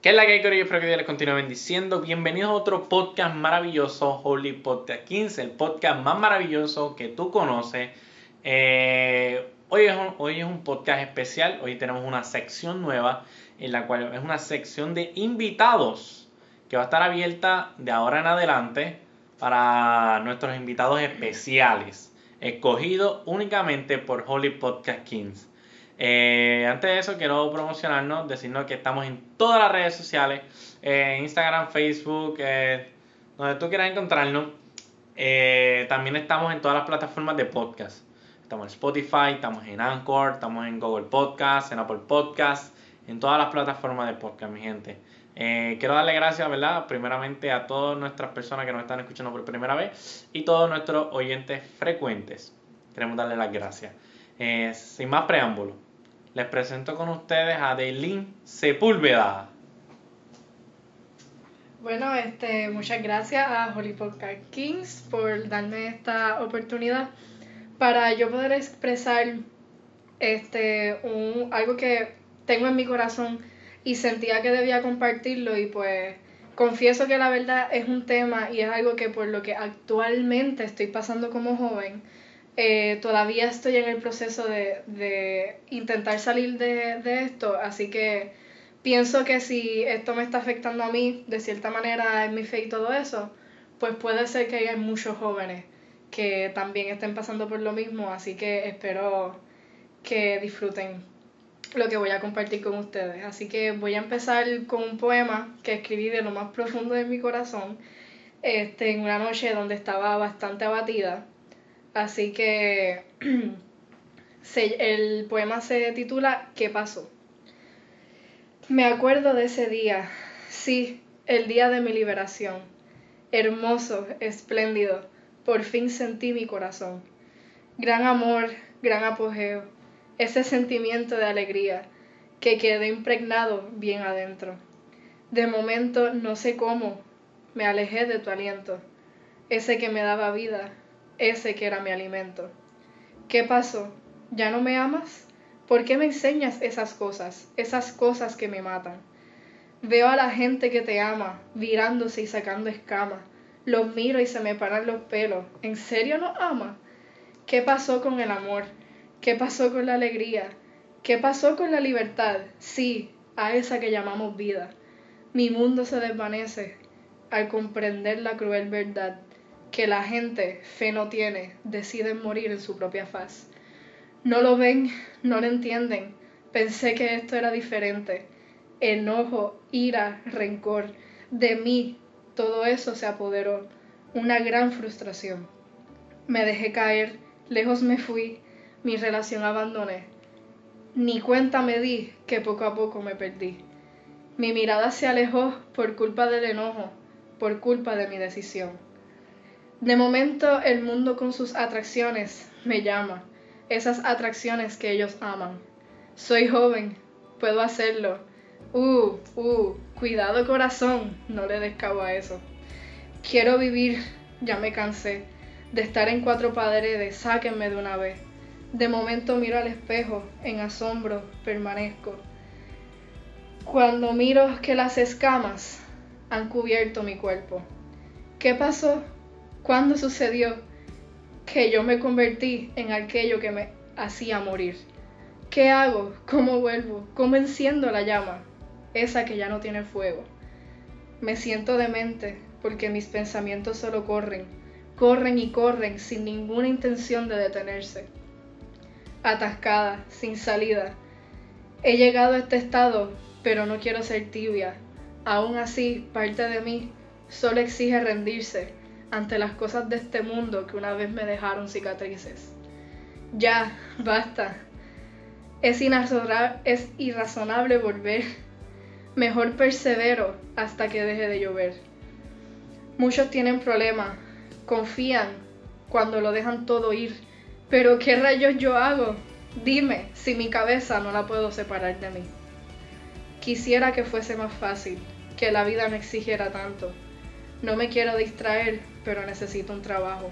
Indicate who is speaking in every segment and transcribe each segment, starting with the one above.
Speaker 1: ¿Qué es la que hay, Corillo? Espero que Dios les continúe bendiciendo. Bienvenidos a otro podcast maravilloso, Holy Podcast 15, el podcast más maravilloso que tú conoces. Eh, hoy, es un, hoy es un podcast especial. Hoy tenemos una sección nueva, en la cual es una sección de invitados que va a estar abierta de ahora en adelante para nuestros invitados especiales, escogidos únicamente por Holy Podcast 15. Eh, antes de eso, quiero promocionarnos, decirnos que estamos en todas las redes sociales, eh, Instagram, Facebook, eh, donde tú quieras encontrarnos. también estamos en todas las plataformas de podcast. Estamos en Spotify, estamos en Anchor, estamos en Google Podcast, en Apple Podcast, en todas las plataformas de podcast, mi gente. quiero darle gracias, ¿verdad? Primeramente a todas nuestras personas que nos están escuchando por primera vez y todos nuestros oyentes frecuentes. Queremos darle las gracias. sin más preámbulos, les presento con ustedes a Deilin Sepúlveda.
Speaker 2: Bueno, este, muchas gracias a Holy Podcast Kings por darme esta oportunidad para yo poder expresar este, un, algo que tengo en mi corazón y sentía que debía compartirlo y pues confieso que la verdad es un tema y es algo que por lo que actualmente estoy pasando como joven, eh, todavía estoy en el proceso de, intentar salir de, esto, así que pienso que si esto me está afectando a mí, de cierta manera, en mi fe y todo eso, pues puede ser que haya muchos jóvenes que también estén pasando por lo mismo, así que espero que disfruten lo que voy a compartir con ustedes. Así que voy a empezar con un poema que escribí de lo más profundo de mi corazón, este, en una noche donde estaba bastante abatida Así que el poema se titula ¿Qué pasó? Me acuerdo de ese día, sí, el día de mi liberación. Hermoso, espléndido, por fin sentí mi corazón. Gran amor, gran apogeo, ese sentimiento de alegría que quedó impregnado bien adentro. De momento, no sé cómo, me alejé de tu aliento, ese que me daba vida, ese que era mi alimento. ¿Qué pasó? ¿Ya no me amas? ¿Por qué me enseñas esas cosas, esas cosas que me matan? Veo a la gente que te ama, virándose y sacando escamas. Los miro y se me paran los pelos. ¿En serio no ama? ¿Qué pasó con el amor? ¿Qué pasó con la alegría? ¿Qué pasó con la libertad? Sí, a esa que llamamos vida. Mi mundo se desvanece al comprender la cruel verdad que la gente fe no tiene, deciden morir en su propia faz. No lo ven, no lo entienden. Pensé que esto era diferente. Enojo, ira, rencor. De mí todo eso se apoderó. Una gran frustración. Me dejé caer, lejos me fui, mi relación abandoné. Ni cuenta me di que poco a poco me perdí. Mi mirada se alejó por culpa del enojo, por culpa de mi decisión. De momento el mundo con sus atracciones me llama, esas atracciones que ellos aman. Soy joven, puedo hacerlo. Uh, uh, cuidado corazón, no le des cabo a eso. Quiero vivir, ya me cansé de estar en cuatro paredes, sáquenme de una vez. De momento miro al espejo, en asombro permanezco. Cuando miro que las escamas han cubierto mi cuerpo. ¿Qué pasó? ¿Cuándo sucedió que yo me convertí en aquello que me hacía morir? ¿Qué hago? ¿Cómo vuelvo? ¿Cómo enciendo la llama? Esa que ya no tiene fuego. Me siento demente porque mis pensamientos solo corren, corren y corren sin ninguna intención de detenerse. Atascada, sin salida. He llegado a este estado, pero no quiero ser tibia. Aún así, parte de mí solo exige rendirse ante las cosas de este mundo que una vez me dejaron cicatrices. Ya, basta. Es, es irrazonable volver. Mejor persevero hasta que deje de llover. Muchos tienen problemas, confían cuando lo dejan todo ir. Pero ¿qué rayos yo hago? Dime si mi cabeza no la puedo separar de mí. Quisiera que fuese más fácil, que la vida no exigiera tanto no me quiero distraer, pero necesito un trabajo.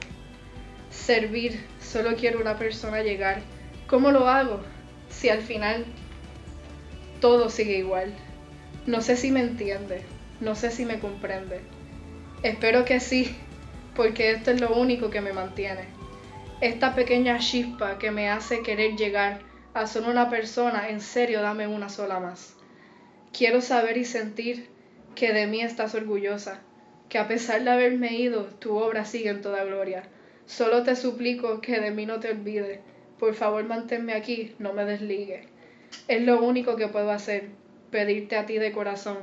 Speaker 2: Servir, solo quiero una persona llegar. ¿Cómo lo hago? Si al final todo sigue igual. No sé si me entiende, no sé si me comprende. Espero que sí, porque esto es lo único que me mantiene. Esta pequeña chispa que me hace querer llegar a ser una persona, en serio dame una sola más. Quiero saber y sentir que de mí estás orgullosa, que a pesar de haberme ido, tu obra sigue en toda gloria. Solo te suplico que de mí no te olvides. Por favor, manténme aquí, no me desligue. Es lo único que puedo hacer, pedirte a ti de corazón,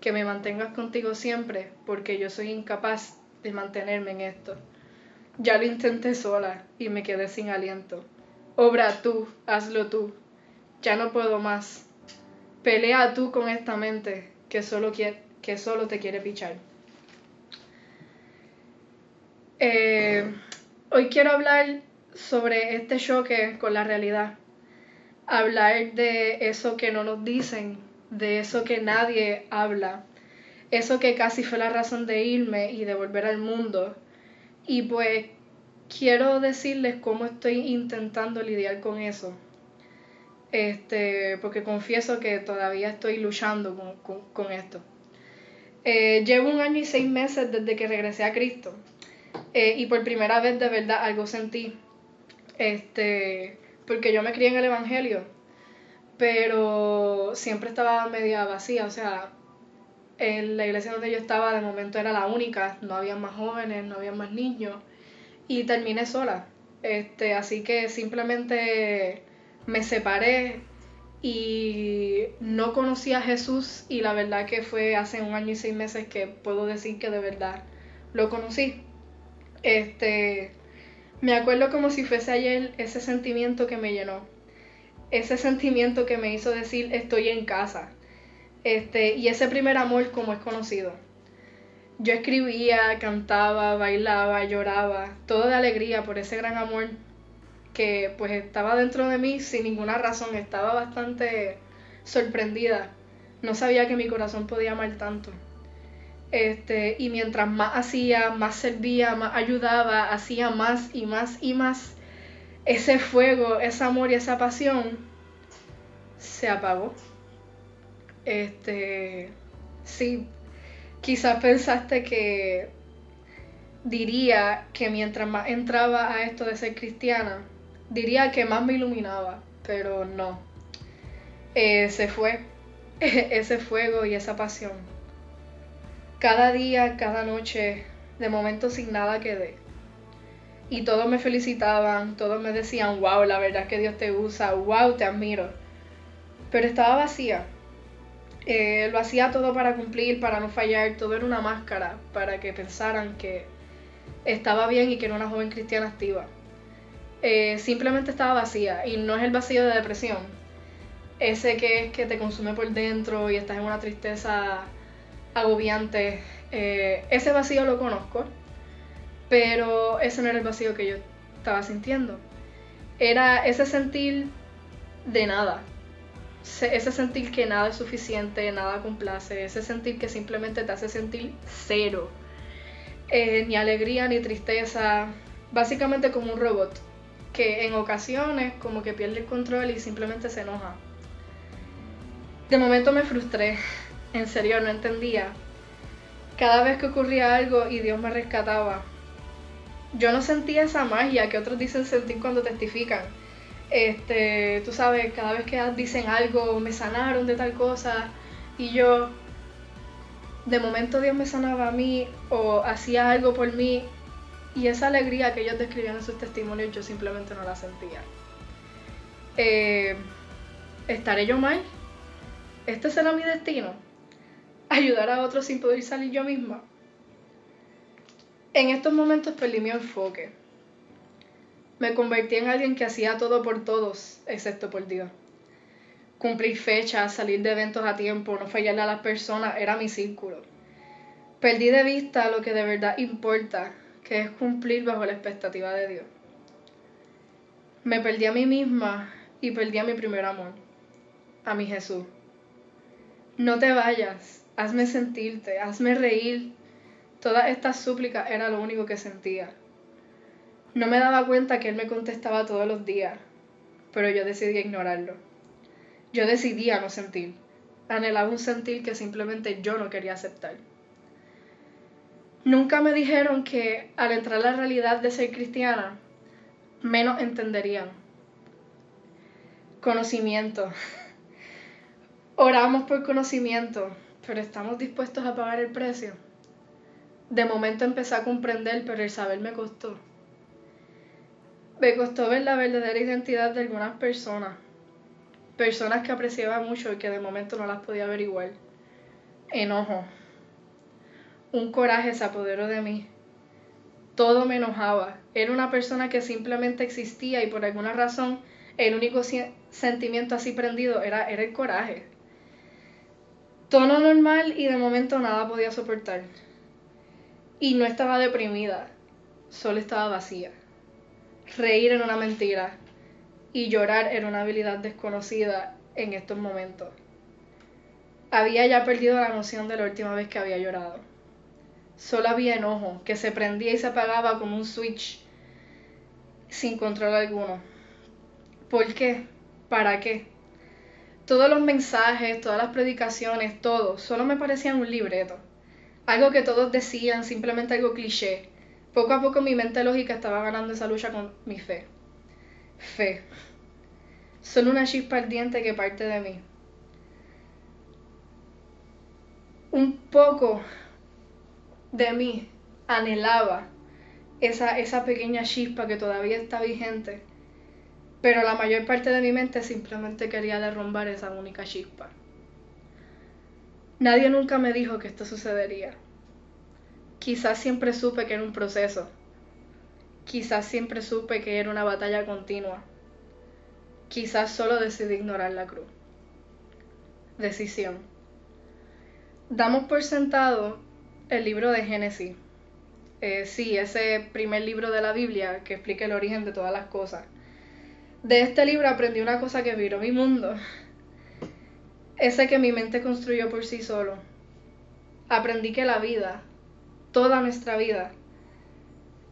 Speaker 2: que me mantengas contigo siempre, porque yo soy incapaz de mantenerme en esto. Ya lo intenté sola y me quedé sin aliento. Obra tú, hazlo tú. Ya no puedo más. Pelea tú con esta mente que solo, que solo te quiere pichar. Eh, hoy quiero hablar sobre este choque con la realidad. Hablar de eso que no nos dicen, de eso que nadie habla, eso que casi fue la razón de irme y de volver al mundo. Y pues quiero decirles cómo estoy intentando lidiar con eso. Este, porque confieso que todavía estoy luchando con, esto. Eh, llevo un año y seis meses desde que regresé a Cristo. Eh, y por primera vez de verdad algo sentí. Este, porque yo me crié en el Evangelio, pero siempre estaba media vacía, o sea, en la iglesia donde yo estaba de momento era la única, no había más jóvenes, no había más niños y terminé sola. Este, así que simplemente me separé y no conocí a Jesús y la verdad que fue hace un año y seis meses que puedo decir que de verdad lo conocí. Este, me acuerdo como si fuese ayer ese sentimiento que me llenó. Ese sentimiento que me hizo decir estoy en casa. Este, y ese primer amor como es conocido. Yo escribía, cantaba, bailaba, lloraba, todo de alegría por ese gran amor que pues estaba dentro de mí sin ninguna razón, estaba bastante sorprendida. No sabía que mi corazón podía amar tanto. Este, y mientras más hacía, más servía, más ayudaba, hacía más y más y más, ese fuego, ese amor y esa pasión se apagó. Este, sí, quizás pensaste que diría que mientras más entraba a esto de ser cristiana, diría que más me iluminaba, pero no. Eh, se fue ese fuego y esa pasión cada día, cada noche, de momento sin nada que dé. Y todos me felicitaban, todos me decían, wow, la verdad es que Dios te usa, wow, te admiro. Pero estaba vacía. Eh, lo hacía todo para cumplir, para no fallar, todo era una máscara, para que pensaran que estaba bien y que era una joven cristiana activa. Eh, simplemente estaba vacía y no es el vacío de depresión, ese que es que te consume por dentro y estás en una tristeza agobiante. Eh, ese vacío lo conozco, pero ese no era el vacío que yo estaba sintiendo. Era ese sentir de nada. Ese sentir que nada es suficiente, nada complace, ese sentir que simplemente te hace sentir cero. Eh, ni alegría ni tristeza, básicamente como un robot, que en ocasiones como que pierde el control y simplemente se enoja. De momento me frustré, en serio, no entendía. Cada vez que ocurría algo y Dios me rescataba, yo no sentía esa magia que otros dicen sentir cuando testifican. Este, tú sabes, cada vez que dicen algo, me sanaron de tal cosa, y yo, de momento Dios me sanaba a mí o hacía algo por mí, y esa alegría que ellos describían en sus testimonios, yo simplemente no la sentía. Eh, ¿Estaré yo mal? ¿Este será mi destino? Ayudar a otros sin poder salir yo misma. En estos momentos perdí mi enfoque. Me convertí en alguien que hacía todo por todos, excepto por Dios. Cumplir fechas, salir de eventos a tiempo, no fallarle a las personas, era mi círculo. Perdí de vista lo que de verdad importa, que es cumplir bajo la expectativa de Dios. Me perdí a mí misma y perdí a mi primer amor, a mi Jesús. No te vayas, hazme sentirte, hazme reír. Todas estas súplicas era lo único que sentía. No me daba cuenta que él me contestaba todos los días, pero yo decidí ignorarlo. Yo decidía no sentir. anhelaba un sentir que simplemente yo no quería aceptar. Nunca me dijeron que al entrar a la realidad de ser cristiana, menos entenderían. Conocimiento. Oramos por conocimiento, pero ¿estamos dispuestos a pagar el precio? De momento empecé a comprender, pero el saber me costó. Me costó ver la verdadera identidad de algunas personas. Personas que apreciaba mucho y que de momento no las podía averiguar. Enojo. Un coraje se apoderó de mí. Todo me enojaba. Era una persona que simplemente existía y por alguna razón el único sentimiento así prendido era el coraje. Tono normal y de momento nada podía soportar. Y no estaba deprimida, solo estaba vacía. Reír era una mentira y llorar era una habilidad desconocida en estos momentos. Había ya perdido la noción de la última vez que había llorado. Solo había enojo, que se prendía y se apagaba como un switch, sin control alguno. ¿Por qué? ¿Para qué? Todos los mensajes, todas las predicaciones, todo, solo me parecían un libreto. Algo que todos decían, simplemente algo cliché. Poco a poco mi mente lógica estaba ganando esa lucha con mi fe. Fe. Solo una chispa ardiente que parte de mí. Un poco de mí anhelaba esa, esa pequeña chispa que todavía está vigente, pero la mayor parte de mi mente simplemente quería derrumbar esa única chispa. Nadie nunca me dijo que esto sucedería. Quizás siempre supe que era un proceso. Quizás siempre supe que era una batalla continua. Quizás solo decidí ignorar la cruz. Decisión. Damos por sentado el libro de Génesis. Eh, sí, ese primer libro de la Biblia que explica el origen de todas las cosas. De este libro aprendí una cosa que viró mi mundo. Ese que mi mente construyó por sí solo. Aprendí que la vida, toda nuestra vida,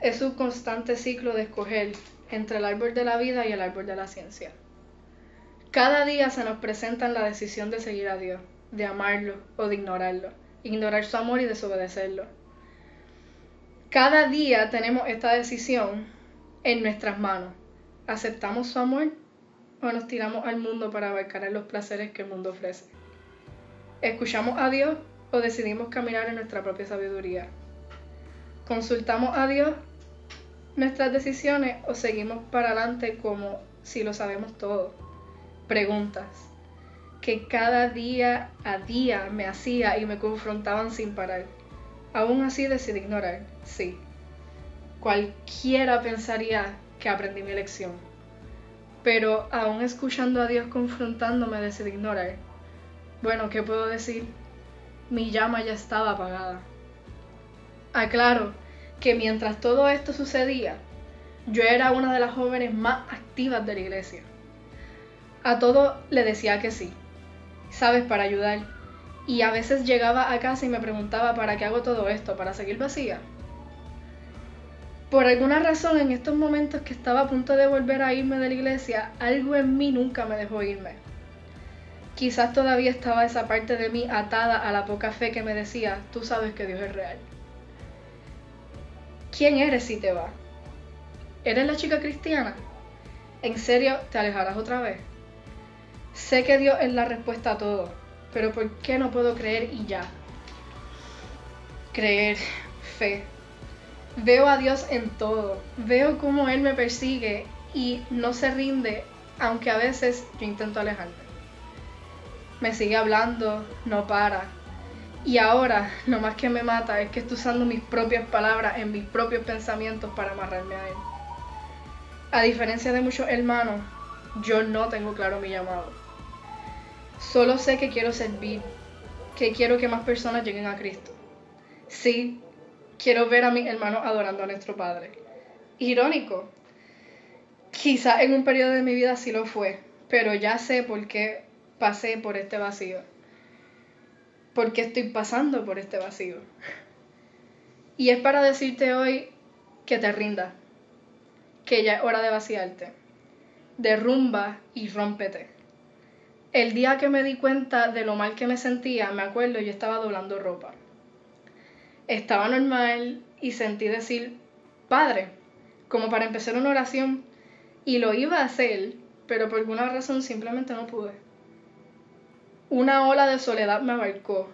Speaker 2: es un constante ciclo de escoger entre el árbol de la vida y el árbol de la ciencia. Cada día se nos presenta la decisión de seguir a Dios, de amarlo o de ignorarlo ignorar su amor y desobedecerlo. Cada día tenemos esta decisión en nuestras manos. ¿Aceptamos su amor o nos tiramos al mundo para abarcar los placeres que el mundo ofrece? ¿Escuchamos a Dios o decidimos caminar en nuestra propia sabiduría? ¿Consultamos a Dios nuestras decisiones o seguimos para adelante como si lo sabemos todo? Preguntas que cada día a día me hacía y me confrontaban sin parar. Aún así decidí ignorar, sí. Cualquiera pensaría que aprendí mi lección. Pero aún escuchando a Dios confrontándome decidí ignorar. Bueno, ¿qué puedo decir? Mi llama ya estaba apagada. Aclaro que mientras todo esto sucedía, yo era una de las jóvenes más activas de la iglesia. A todo le decía que sí ¿sabes? Para ayudar. Y a veces llegaba a casa y me preguntaba, ¿para qué hago todo esto? ¿Para seguir vacía? Por alguna razón, en estos momentos que estaba a punto de volver a irme de la iglesia, algo en mí nunca me dejó irme. Quizás todavía estaba esa parte de mí atada a la poca fe que me decía, tú sabes que Dios es real. ¿Quién eres si te va? ¿Eres la chica cristiana? ¿En serio te alejarás otra vez? Sé que Dios es la respuesta a todo, pero ¿por qué no puedo creer y ya? Creer, fe. Veo a Dios en todo, veo cómo Él me persigue y no se rinde, aunque a veces yo intento alejarme. Me sigue hablando, no para. Y ahora, lo más que me mata es que estoy usando mis propias palabras en mis propios pensamientos para amarrarme a Él. A diferencia de muchos hermanos, yo no tengo claro mi llamado. Solo sé que quiero servir, que quiero que más personas lleguen a Cristo. Sí, quiero ver a mis hermanos adorando a nuestro Padre. Irónico. Quizá en un periodo de mi vida sí lo fue, pero ya sé por qué pasé por este vacío. ¿Por qué estoy pasando por este vacío? Y es para decirte hoy que te rindas, que ya es hora de vaciarte. Derrumba y rómpete El día que me di cuenta de lo mal que me sentía, me acuerdo, yo estaba doblando ropa. Estaba normal y sentí decir, Padre, como para empezar una oración, y lo iba a hacer, pero por alguna razón simplemente no pude. Una ola de soledad me abarcó.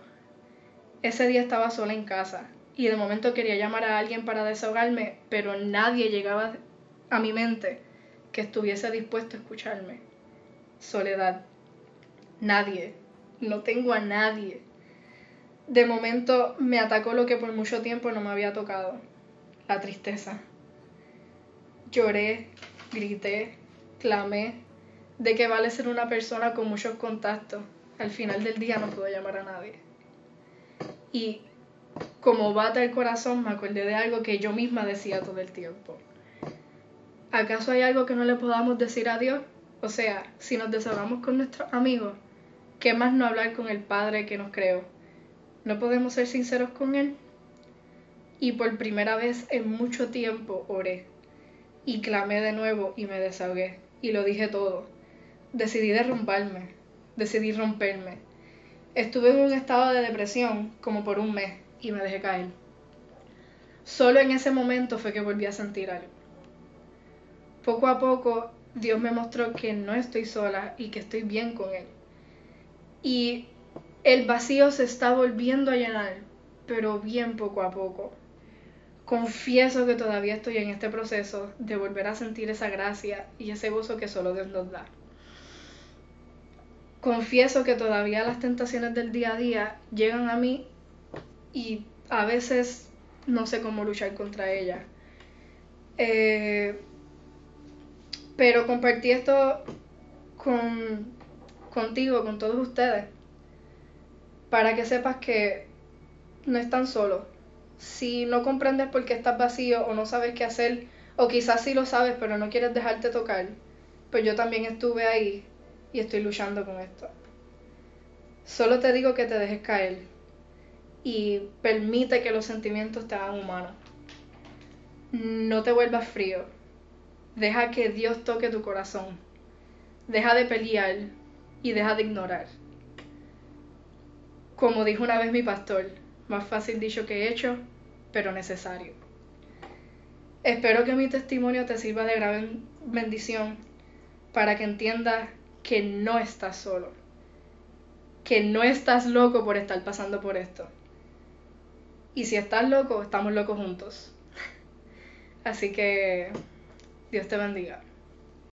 Speaker 2: Ese día estaba sola en casa y de momento quería llamar a alguien para desahogarme, pero nadie llegaba a mi mente que estuviese dispuesto a escucharme. Soledad. Nadie. No tengo a nadie. De momento me atacó lo que por mucho tiempo no me había tocado. La tristeza. Lloré, grité, clamé. ¿De qué vale ser una persona con muchos contactos? Al final del día no puedo llamar a nadie. Y como bata el corazón me acordé de algo que yo misma decía todo el tiempo. ¿Acaso hay algo que no le podamos decir a Dios? O sea, si nos desahogamos con nuestros amigos, ¿qué más no hablar con el Padre que nos creó? ¿No podemos ser sinceros con Él? Y por primera vez en mucho tiempo oré y clamé de nuevo y me desahogué y lo dije todo. Decidí derrumbarme, decidí romperme. Estuve en un estado de depresión como por un mes y me dejé caer. Solo en ese momento fue que volví a sentir algo. Poco a poco Dios me mostró que no estoy sola y que estoy bien con Él. Y el vacío se está volviendo a llenar, pero bien poco a poco. Confieso que todavía estoy en este proceso de volver a sentir esa gracia y ese gozo que solo Dios nos da. Confieso que todavía las tentaciones del día a día llegan a mí y a veces no sé cómo luchar contra ellas. Eh, pero compartí esto con, contigo, con todos ustedes, para que sepas que no están solos. Si no comprendes por qué estás vacío o no sabes qué hacer, o quizás sí lo sabes pero no quieres dejarte tocar, pues yo también estuve ahí y estoy luchando con esto. Solo te digo que te dejes caer y permite que los sentimientos te hagan humano. No te vuelvas frío. Deja que Dios toque tu corazón. Deja de pelear y deja de ignorar. Como dijo una vez mi pastor, más fácil dicho que hecho, pero necesario. Espero que mi testimonio te sirva de gran bendición para que entiendas que no estás solo, que no estás loco por estar pasando por esto. Y si estás loco, estamos locos juntos. Así que Dios te bendiga.